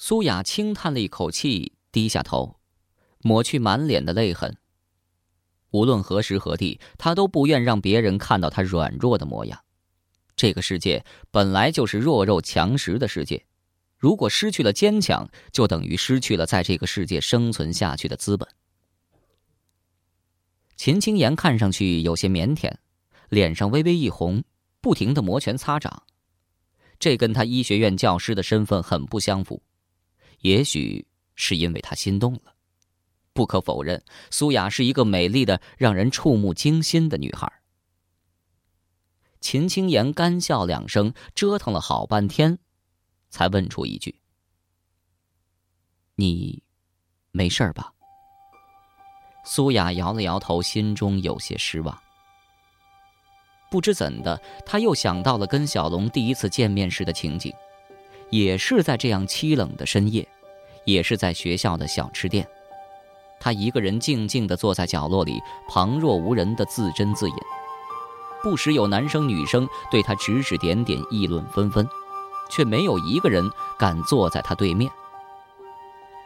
苏雅轻叹了一口气，低下头，抹去满脸的泪痕。无论何时何地，她都不愿让别人看到她软弱的模样。这个世界本来就是弱肉强食的世界，如果失去了坚强，就等于失去了在这个世界生存下去的资本。秦青言看上去有些腼腆，脸上微微一红，不停的摩拳擦掌，这跟他医学院教师的身份很不相符。也许是因为他心动了。不可否认，苏雅是一个美丽的、让人触目惊心的女孩。秦青言干笑两声，折腾了好半天，才问出一句：“你没事吧？”苏雅摇了摇头，心中有些失望。不知怎的，她又想到了跟小龙第一次见面时的情景。也是在这样凄冷的深夜，也是在学校的小吃店，他一个人静静地坐在角落里，旁若无人的自斟自饮。不时有男生女生对他指指点点，议论纷纷，却没有一个人敢坐在他对面。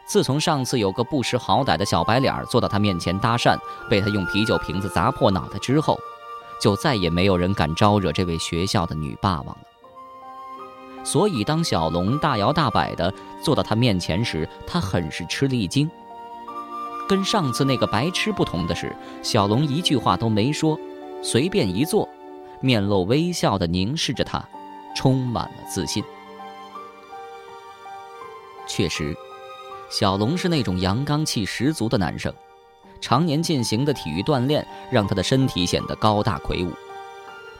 自从上次有个不识好歹的小白脸坐到他面前搭讪，被他用啤酒瓶子砸破脑袋之后，就再也没有人敢招惹这位学校的女霸王了。所以，当小龙大摇大摆地坐到他面前时，他很是吃了一惊。跟上次那个白痴不同的是，小龙一句话都没说，随便一坐，面露微笑地凝视着他，充满了自信。确实，小龙是那种阳刚气十足的男生，常年进行的体育锻炼让他的身体显得高大魁梧，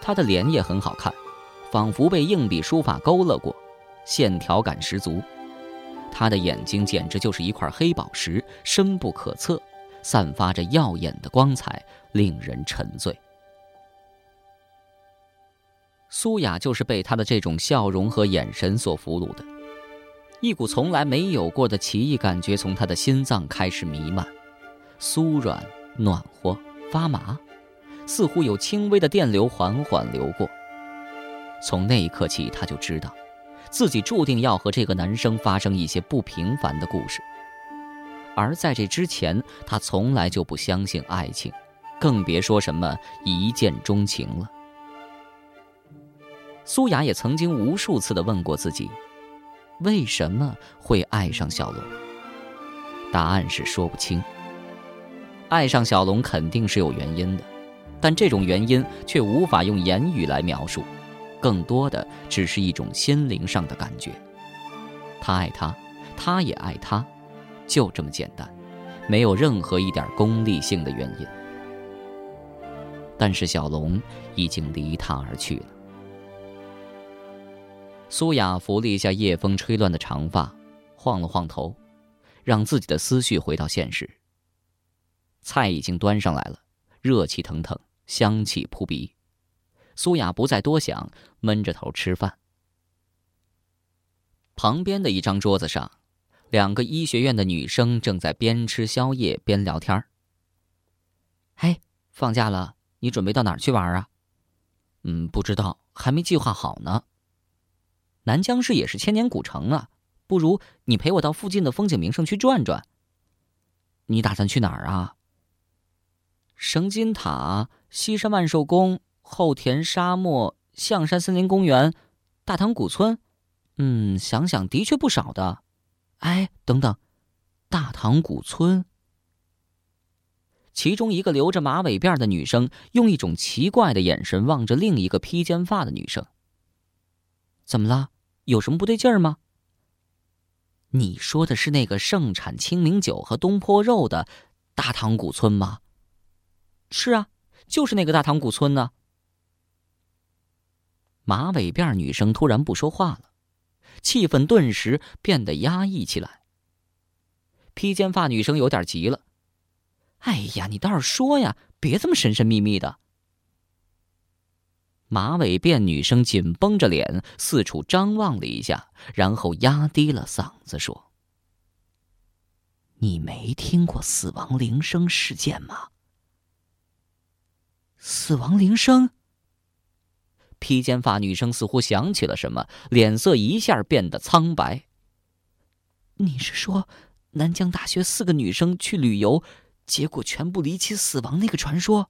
他的脸也很好看。仿佛被硬笔书法勾勒过，线条感十足。他的眼睛简直就是一块黑宝石，深不可测，散发着耀眼的光彩，令人沉醉。苏雅就是被他的这种笑容和眼神所俘虏的，一股从来没有过的奇异感觉从他的心脏开始弥漫，酥软、暖和、发麻，似乎有轻微的电流缓缓流过。从那一刻起，他就知道，自己注定要和这个男生发生一些不平凡的故事。而在这之前，他从来就不相信爱情，更别说什么一见钟情了。苏雅也曾经无数次的问过自己，为什么会爱上小龙？答案是说不清。爱上小龙肯定是有原因的，但这种原因却无法用言语来描述。更多的只是一种心灵上的感觉。他爱他，他也爱他，就这么简单，没有任何一点功利性的原因。但是小龙已经离他而去了。苏雅拂了一下夜风吹乱的长发，晃了晃头，让自己的思绪回到现实。菜已经端上来了，热气腾腾，香气扑鼻。苏雅不再多想，闷着头吃饭。旁边的一张桌子上，两个医学院的女生正在边吃宵夜边聊天。嘿，放假了，你准备到哪儿去玩啊？嗯，不知道，还没计划好呢。南疆市也是千年古城啊，不如你陪我到附近的风景名胜区转转。你打算去哪儿啊？绳金塔、西山万寿宫。后田沙漠、象山森林公园、大唐古村，嗯，想想的确不少的。哎，等等，大唐古村。其中一个留着马尾辫的女生用一种奇怪的眼神望着另一个披肩发的女生。怎么了？有什么不对劲儿吗？你说的是那个盛产清明酒和东坡肉的大唐古村吗？是啊，就是那个大唐古村呢。马尾辫女生突然不说话了，气氛顿时变得压抑起来。披肩发女生有点急了：“哎呀，你倒是说呀，别这么神神秘秘的。”马尾辫女生紧绷着脸，四处张望了一下，然后压低了嗓子说：“你没听过死亡铃声事件吗？”死亡铃声。披肩发女生似乎想起了什么，脸色一下变得苍白。你是说，南疆大学四个女生去旅游，结果全部离奇死亡那个传说？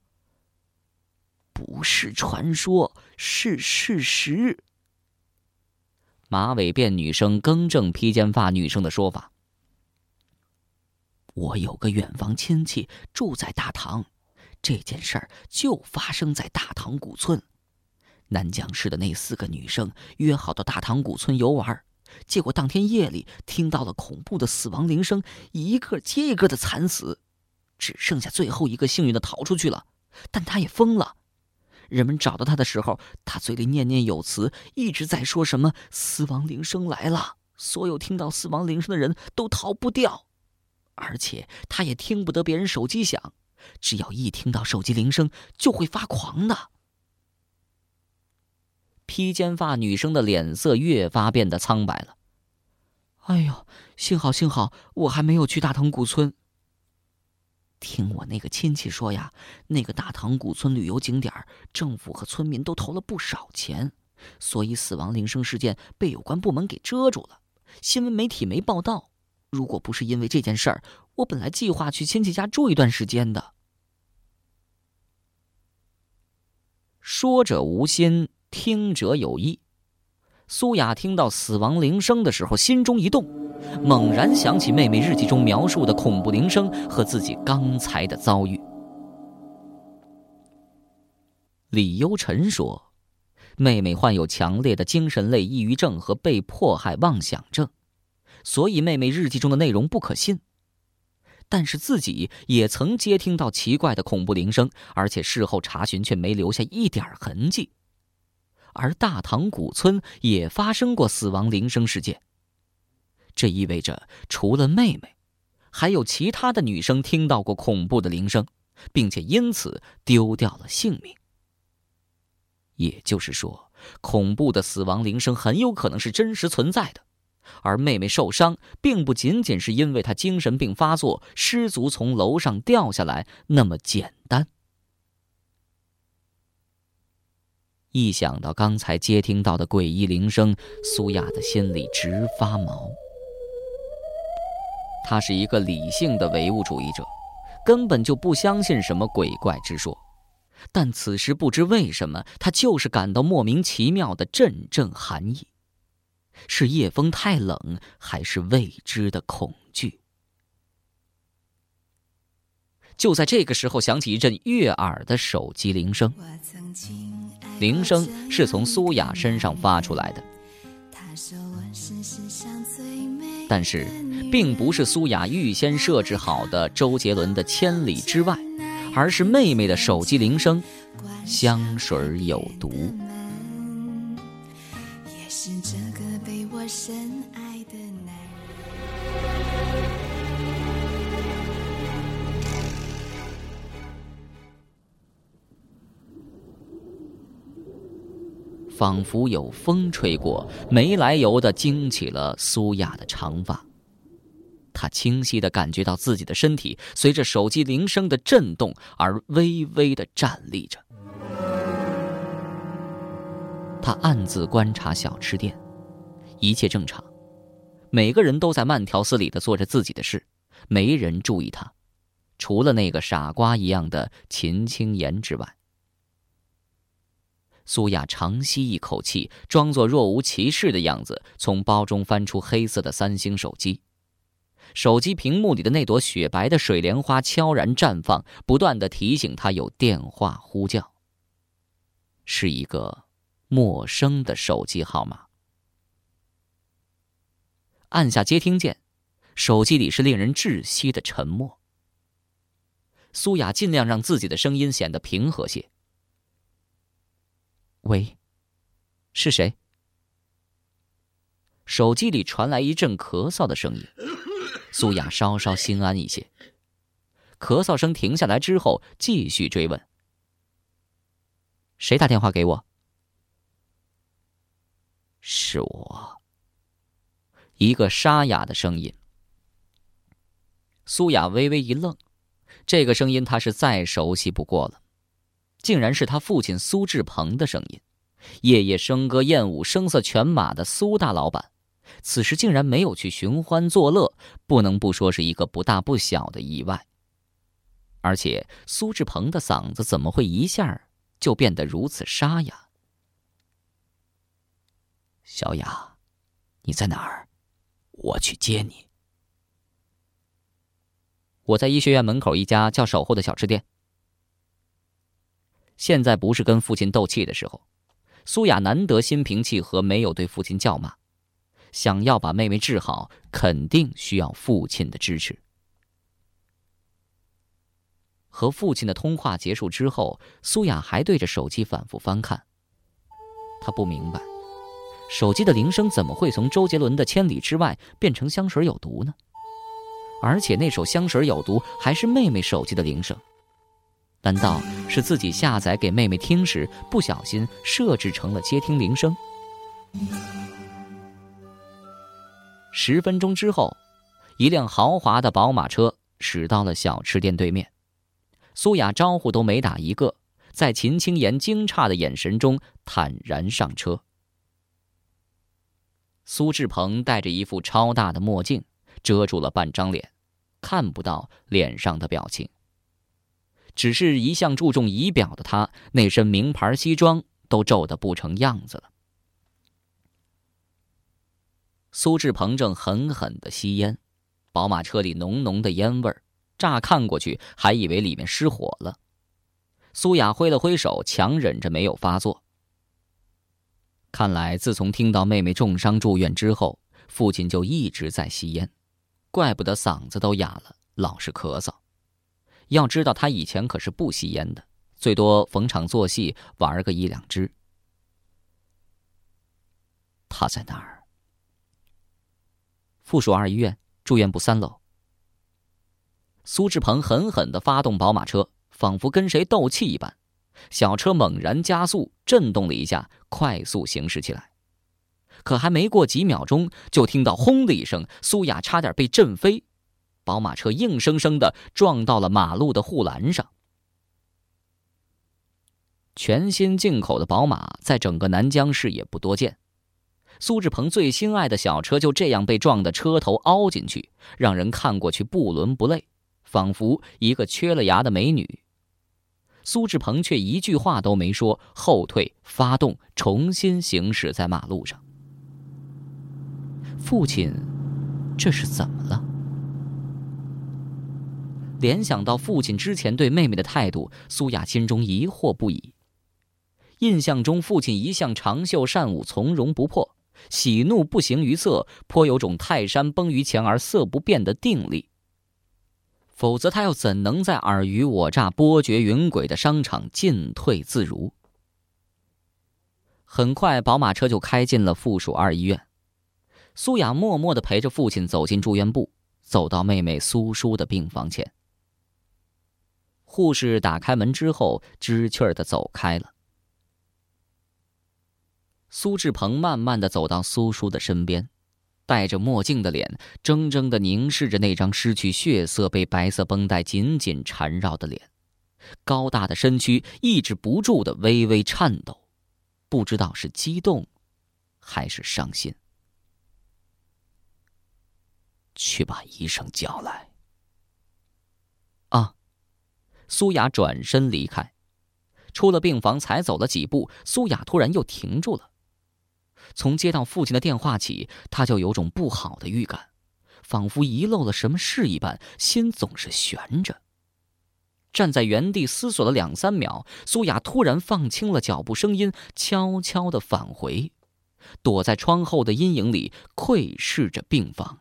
不是传说，是事实。马尾辫女生更正披肩发女生的说法。我有个远房亲戚住在大唐，这件事儿就发生在大唐古村。南疆市的那四个女生约好到大唐古村游玩，结果当天夜里听到了恐怖的死亡铃声，一个接一个的惨死，只剩下最后一个幸运的逃出去了，但他也疯了。人们找到他的时候，他嘴里念念有词，一直在说什么“死亡铃声来了”，所有听到死亡铃声的人都逃不掉，而且他也听不得别人手机响，只要一听到手机铃声就会发狂的。披肩发女生的脸色越发变得苍白了。哎呦，幸好幸好，我还没有去大唐古村。听我那个亲戚说呀，那个大唐古村旅游景点，政府和村民都投了不少钱，所以死亡铃声事件被有关部门给遮住了，新闻媒体没报道。如果不是因为这件事儿，我本来计划去亲戚家住一段时间的。说者无心。听者有意，苏雅听到死亡铃声的时候，心中一动，猛然想起妹妹日记中描述的恐怖铃声和自己刚才的遭遇。李优辰说，妹妹患有强烈的精神类抑郁症和被迫害妄想症，所以妹妹日记中的内容不可信。但是自己也曾接听到奇怪的恐怖铃声，而且事后查询却没留下一点痕迹。而大唐古村也发生过死亡铃声事件。这意味着，除了妹妹，还有其他的女生听到过恐怖的铃声，并且因此丢掉了性命。也就是说，恐怖的死亡铃声很有可能是真实存在的，而妹妹受伤，并不仅仅是因为她精神病发作、失足从楼上掉下来那么简单。一想到刚才接听到的诡异铃声，苏亚的心里直发毛。他是一个理性的唯物主义者，根本就不相信什么鬼怪之说。但此时不知为什么，他就是感到莫名其妙的阵阵寒意，是夜风太冷，还是未知的恐惧？就在这个时候，响起一阵悦耳的手机铃声。铃声是从苏雅身上发出来的，但是，并不是苏雅预先设置好的周杰伦的《千里之外》，而是妹妹的手机铃声。香水有毒。仿佛有风吹过，没来由的惊起了苏雅的长发。她清晰的感觉到自己的身体随着手机铃声的震动而微微的站立着。他暗自观察小吃店，一切正常，每个人都在慢条斯理的做着自己的事，没人注意他，除了那个傻瓜一样的秦青言之外。苏雅长吸一口气，装作若无其事的样子，从包中翻出黑色的三星手机。手机屏幕里的那朵雪白的水莲花悄然绽放，不断的提醒她有电话呼叫。是一个陌生的手机号码。按下接听键，手机里是令人窒息的沉默。苏雅尽量让自己的声音显得平和些。喂，是谁？手机里传来一阵咳嗽的声音，苏雅稍稍心安一些。咳嗽声停下来之后，继续追问：“谁打电话给我？”是我。一个沙哑的声音。苏雅微微一愣，这个声音她是再熟悉不过了。竟然是他父亲苏志鹏的声音，夜夜笙歌艳舞、声色犬马的苏大老板，此时竟然没有去寻欢作乐，不能不说是一个不大不小的意外。而且苏志鹏的嗓子怎么会一下就变得如此沙哑？小雅，你在哪儿？我去接你。我在医学院门口一家叫“守候”的小吃店。现在不是跟父亲斗气的时候，苏雅难得心平气和，没有对父亲叫骂。想要把妹妹治好，肯定需要父亲的支持。和父亲的通话结束之后，苏雅还对着手机反复翻看。她不明白，手机的铃声怎么会从周杰伦的《千里之外》变成香水有毒呢？而且那首香水有毒还是妹妹手机的铃声，难道是自己下载给妹妹听时不小心设置成了接听铃声？十分钟之后，一辆豪华的宝马车驶到了小吃店对面。苏雅招呼都没打一个，在秦青言惊诧的眼神中坦然上车。苏志鹏戴着一副超大的墨镜，遮住了半张脸，看不到脸上的表情。只是一向注重仪表的他，那身名牌西装都皱得不成样子了。苏志鹏正狠狠的吸烟，宝马车里浓浓的烟味儿，乍看过去还以为里面失火了。苏雅挥了挥手，强忍着没有发作。看来自从听到妹妹重伤住院之后，父亲就一直在吸烟，怪不得嗓子都哑了，老是咳嗽。要知道他以前可是不吸烟的，最多逢场作戏玩个一两支。他在哪儿？附属二医院住院部三楼。苏志鹏狠狠的发动宝马车，仿佛跟谁斗气一般，小车猛然加速，震动了一下，快速行驶起来。可还没过几秒钟，就听到“轰”的一声，苏雅差点被震飞，宝马车硬生生的撞到了马路的护栏上。全新进口的宝马，在整个南江市也不多见。苏志鹏最心爱的小车就这样被撞得车头凹进去，让人看过去不伦不类，仿佛一个缺了牙的美女。苏志鹏却一句话都没说，后退发动，重新行驶在马路上。父亲，这是怎么了？联想到父亲之前对妹妹的态度，苏雅心中疑惑不已。印象中，父亲一向长袖善舞，从容不迫。喜怒不形于色，颇有种泰山崩于前而色不变的定力。否则，他又怎能在尔虞我诈、波谲云诡的商场进退自如？很快，宝马车就开进了附属二医院。苏雅默默的陪着父亲走进住院部，走到妹妹苏叔的病房前。护士打开门之后，知趣儿的走开了。苏志鹏慢慢的走到苏叔的身边，戴着墨镜的脸怔怔的凝视着那张失去血色、被白色绷带紧紧缠绕的脸，高大的身躯抑制不住的微微颤抖，不知道是激动，还是伤心。去把医生叫来。苏雅转身离开，出了病房才走了几步，苏雅突然又停住了。从接到父亲的电话起，他就有种不好的预感，仿佛遗漏了什么事一般，心总是悬着。站在原地思索了两三秒，苏雅突然放轻了脚步声音，悄悄的返回，躲在窗后的阴影里窥视着病房。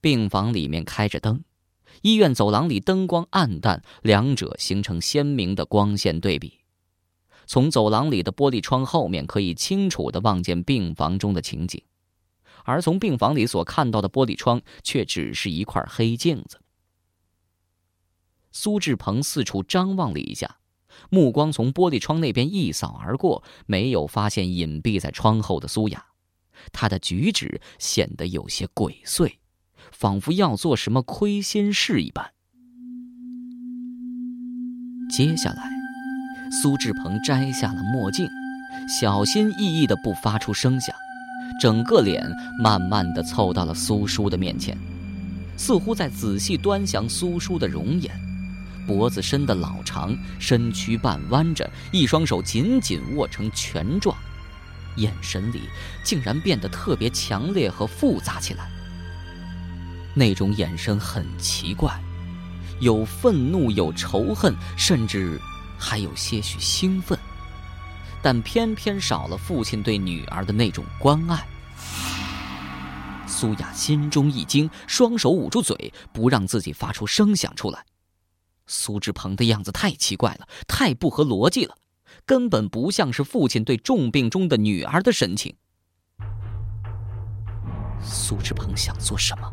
病房里面开着灯，医院走廊里灯光暗淡，两者形成鲜明的光线对比。从走廊里的玻璃窗后面，可以清楚的望见病房中的情景，而从病房里所看到的玻璃窗，却只是一块黑镜子。苏志鹏四处张望了一下，目光从玻璃窗那边一扫而过，没有发现隐蔽在窗后的苏雅，他的举止显得有些鬼祟，仿佛要做什么亏心事一般。接下来。苏志鹏摘下了墨镜，小心翼翼的不发出声响，整个脸慢慢的凑到了苏叔的面前，似乎在仔细端详苏叔的容颜。脖子伸得老长，身躯半弯着，一双手紧紧握成拳状，眼神里竟然变得特别强烈和复杂起来。那种眼神很奇怪，有愤怒，有仇恨，甚至还有些许兴奋，但偏偏少了父亲对女儿的那种关爱。苏雅心中一惊，双手捂住嘴，不让自己发出声响出来。苏志鹏的样子太奇怪了，太不合逻辑了，根本不像是父亲对重病中的女儿的神情。苏志鹏想做什么？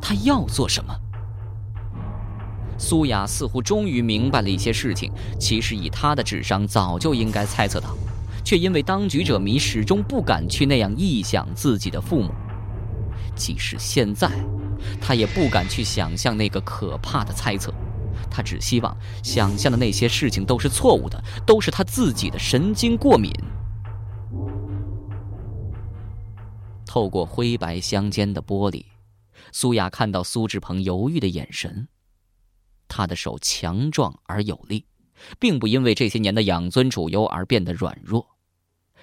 他要做什么？苏雅似乎终于明白了一些事情，其实以他的智商早就应该猜测到，却因为当局者迷，始终不敢去那样臆想自己的父母。即使现在。他也不敢去想象那个可怕的猜测，他只希望想象的那些事情都是错误的，都是他自己的神经过敏。透过灰白相间的玻璃，苏雅看到苏志鹏犹豫的眼神。他的手强壮而有力，并不因为这些年的养尊处优而变得软弱。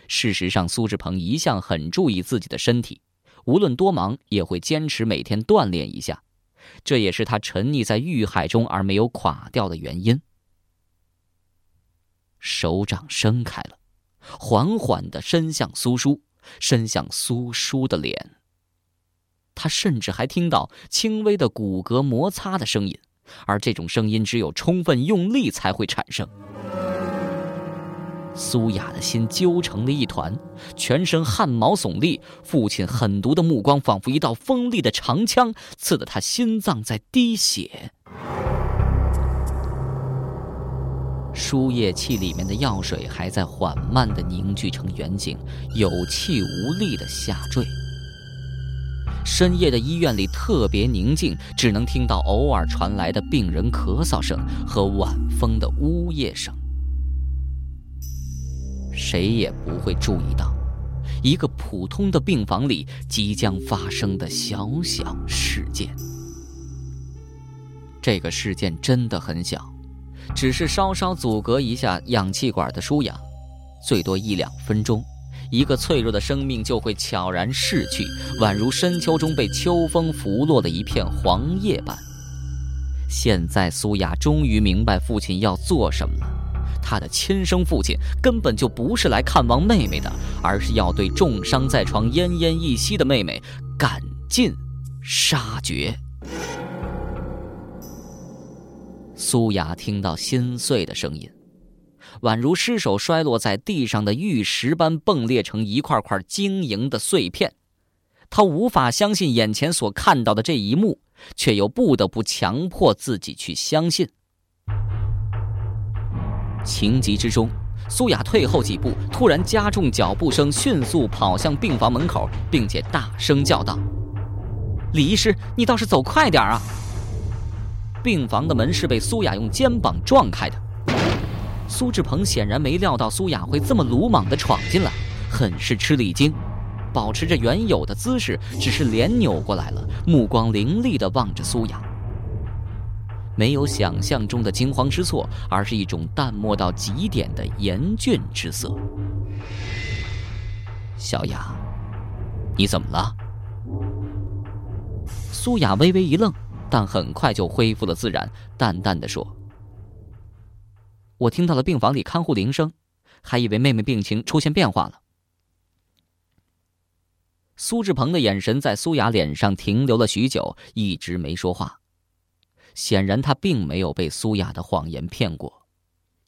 事实上，苏志鹏一向很注意自己的身体。无论多忙，也会坚持每天锻炼一下，这也是他沉溺在欲海中而没有垮掉的原因。手掌伸开了，缓缓的伸向苏叔，伸向苏叔的脸。他甚至还听到轻微的骨骼摩擦的声音，而这种声音只有充分用力才会产生。苏雅的心揪成了一团，全身汗毛耸立。父亲狠毒的目光仿佛一道锋利的长枪，刺得他心脏在滴血。输液器里面的药水还在缓慢的凝聚成圆形，有气无力的下坠。深夜的医院里特别宁静，只能听到偶尔传来的病人咳嗽声和晚风的呜咽声。谁也不会注意到，一个普通的病房里即将发生的小小事件。这个事件真的很小，只是稍稍阻隔一下氧气管的输氧，最多一两分钟，一个脆弱的生命就会悄然逝去，宛如深秋中被秋风拂落的一片黄叶般。现在，苏雅终于明白父亲要做什么了。他的亲生父亲根本就不是来看望妹妹的，而是要对重伤在床、奄奄一息的妹妹赶尽杀绝。苏雅听到心碎的声音，宛如失手摔落在地上的玉石般崩裂成一块块晶莹的碎片。他无法相信眼前所看到的这一幕，却又不得不强迫自己去相信。情急之中，苏雅退后几步，突然加重脚步声，迅速跑向病房门口，并且大声叫道：“李医师，你倒是走快点啊！”病房的门是被苏雅用肩膀撞开的。苏志鹏显然没料到苏雅会这么鲁莽地闯进来，很是吃了一惊，保持着原有的姿势，只是脸扭过来了，目光凌厉地望着苏雅。没有想象中的惊慌失措，而是一种淡漠到极点的严峻之色。小雅，你怎么了？苏雅微微一愣，但很快就恢复了自然，淡淡的说：“我听到了病房里看护铃声，还以为妹妹病情出现变化了。”苏志鹏的眼神在苏雅脸上停留了许久，一直没说话。显然，他并没有被苏雅的谎言骗过。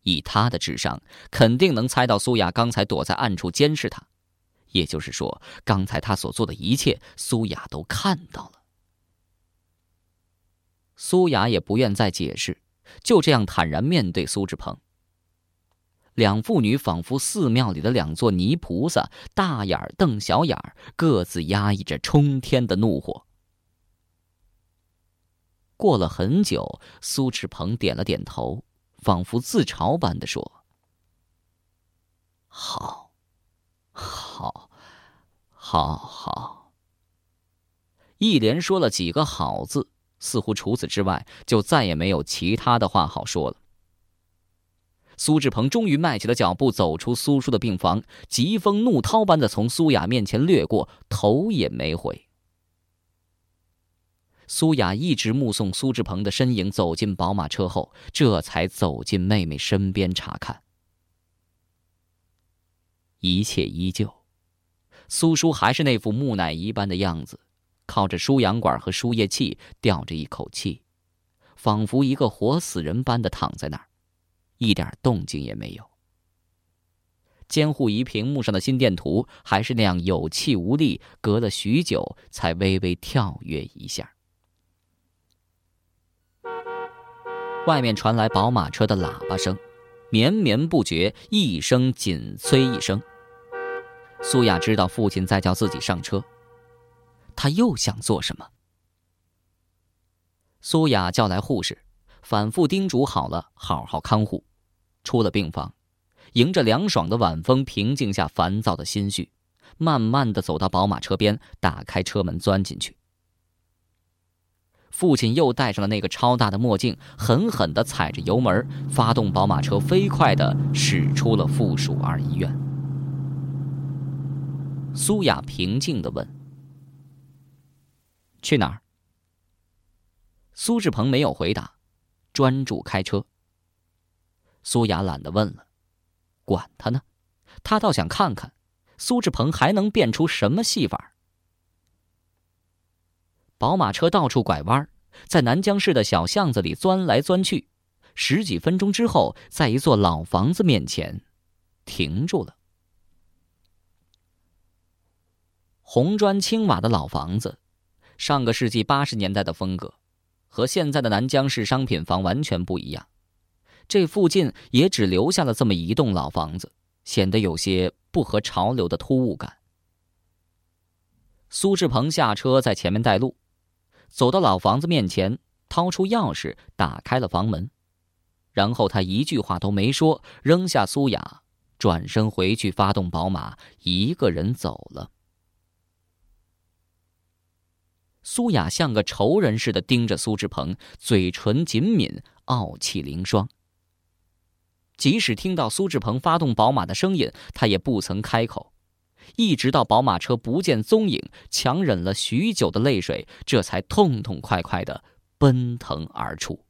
以他的智商，肯定能猜到苏雅刚才躲在暗处监视他。也就是说，刚才他所做的一切，苏雅都看到了。苏雅也不愿再解释，就这样坦然面对苏志鹏。两妇女仿佛寺庙里的两座泥菩萨，大眼瞪小眼各自压抑着冲天的怒火。过了很久，苏志鹏点了点头，仿佛自嘲般的说：“好，好，好好。一连说了几个“好”字，似乎除此之外就再也没有其他的话好说了。苏志鹏终于迈起了脚步，走出苏叔的病房，疾风怒涛般的从苏雅面前掠过，头也没回。苏雅一直目送苏志鹏的身影走进宝马车后，这才走进妹妹身边查看。一切依旧，苏叔还是那副木乃伊般的样子，靠着输氧管和输液器吊着一口气，仿佛一个活死人般的躺在那儿，一点动静也没有。监护仪屏幕上的心电图还是那样有气无力，隔了许久才微微跳跃一下。外面传来宝马车的喇叭声，绵绵不绝，一声紧催一声。苏雅知道父亲在叫自己上车，他又想做什么？苏雅叫来护士，反复叮嘱好了，好好看护。出了病房，迎着凉爽的晚风，平静下烦躁的心绪，慢慢的走到宝马车边，打开车门，钻进去。父亲又戴上了那个超大的墨镜，狠狠的踩着油门，发动宝马车，飞快的驶出了附属二医院。苏雅平静的问：“去哪儿？”苏志鹏没有回答，专注开车。苏雅懒得问了，管他呢，他倒想看看苏志鹏还能变出什么戏法。宝马车到处拐弯，在南江市的小巷子里钻来钻去，十几分钟之后，在一座老房子面前停住了。红砖青瓦的老房子，上个世纪八十年代的风格，和现在的南江市商品房完全不一样。这附近也只留下了这么一栋老房子，显得有些不合潮流的突兀感。苏志鹏下车，在前面带路。走到老房子面前，掏出钥匙打开了房门，然后他一句话都没说，扔下苏雅，转身回去发动宝马，一个人走了。苏雅像个仇人似的盯着苏志鹏，嘴唇紧抿，傲气凌霜。即使听到苏志鹏发动宝马的声音，他也不曾开口。一直到宝马车不见踪影，强忍了许久的泪水，这才痛痛快快的奔腾而出。